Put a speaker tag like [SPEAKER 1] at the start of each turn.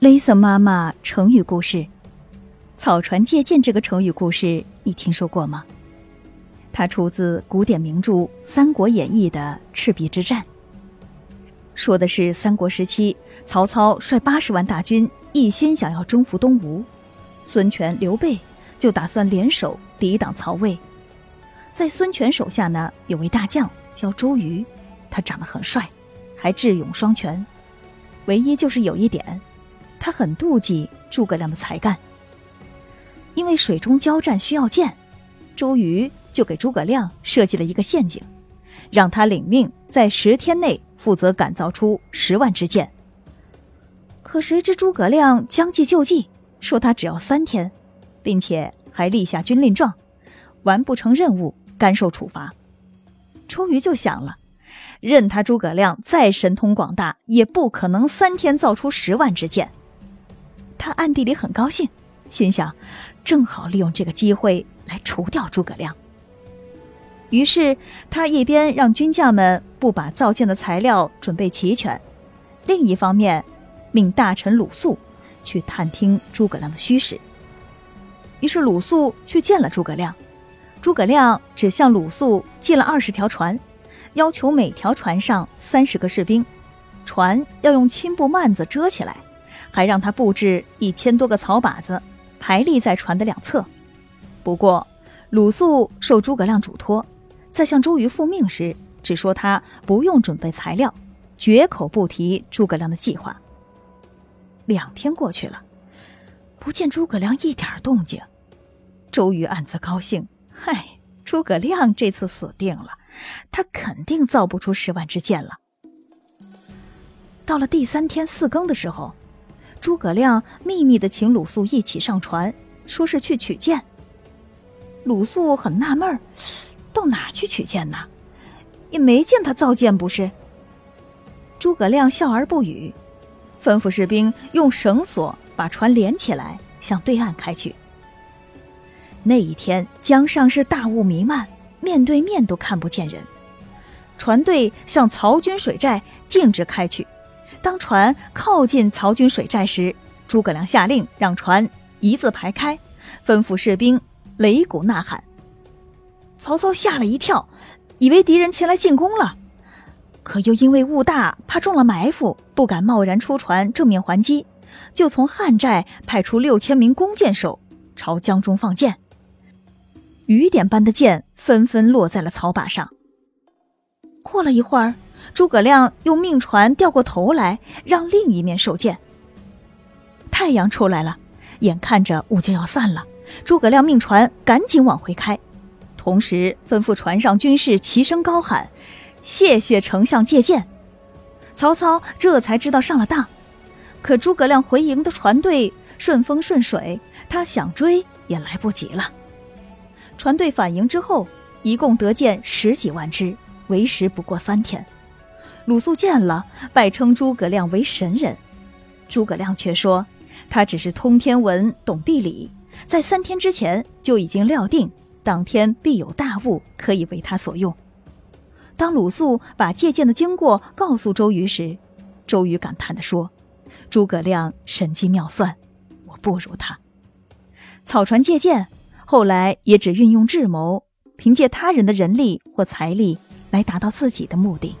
[SPEAKER 1] ，Lisa 妈妈成语故事，草船借箭这个成语故事你听说过吗？它出自古典名著《三国演义》的赤壁之战，说的是三国时期曹操率八十万大军一心想要征服东吴，孙权、刘备就打算联手抵挡曹魏。在孙权手下呢，有位大将叫周瑜，他长得很帅，还智勇双全。唯一就是有一点，他很妒忌诸葛亮的才干。因为水中交战需要箭，周瑜。就给诸葛亮设计了一个陷阱，让他领命在十天内负责赶造出十万支箭。可谁知诸葛亮将计就计，说他只要三天，并且还立下军令状，完不成任务甘受处罚。周瑜就想了，任他诸葛亮再神通广大，也不可能三天造出十万支箭。他暗地里很高兴，心想，正好利用这个机会来除掉诸葛亮。于是，他一边让军将们不把造箭的材料准备齐全，另一方面，命大臣鲁肃去探听诸葛亮的虚实。于是，鲁肃去见了诸葛亮，诸葛亮只向鲁肃借了二十条船，要求每条船上三十个士兵，船要用青布幔子遮起来，还让他布置一千多个草靶子，排立在船的两侧。不过，鲁肃受诸葛亮嘱托。在向周瑜复命时，只说他不用准备材料，绝口不提诸葛亮的计划。两天过去了，不见诸葛亮一点动静，周瑜暗自高兴：“嗨，诸葛亮这次死定了，他肯定造不出十万支箭了。”到了第三天四更的时候，诸葛亮秘密的请鲁肃一起上船，说是去取箭。鲁肃很纳闷儿。到哪去取箭呢？也没见他造箭，不是？诸葛亮笑而不语，吩咐士兵用绳索把船连起来，向对岸开去。那一天江上是大雾弥漫，面对面都看不见人。船队向曹军水寨径直开去。当船靠近曹军水寨时，诸葛亮下令让船一字排开，吩咐士兵擂鼓呐喊。曹操吓了一跳，以为敌人前来进攻了，可又因为雾大，怕中了埋伏，不敢贸然出船正面还击，就从汉寨派出六千名弓箭手朝江中放箭。雨点般的箭纷纷落在了草靶上。过了一会儿，诸葛亮又命船掉过头来，让另一面受箭。太阳出来了，眼看着雾就要散了，诸葛亮命船赶紧往回开。同时吩咐船上军士齐声高喊：“谢谢丞相借箭。”曹操这才知道上了当。可诸葛亮回营的船队顺风顺水，他想追也来不及了。船队返营之后，一共得箭十几万支，为时不过三天。鲁肃见了，拜称诸葛亮为神人。诸葛亮却说，他只是通天文，懂地理，在三天之前就已经料定。当天必有大雾，可以为他所用。当鲁肃把借箭的经过告诉周瑜时，周瑜感叹地说：“诸葛亮神机妙算，我不如他。草船借箭，后来也只运用智谋，凭借他人的人力或财力来达到自己的目的。”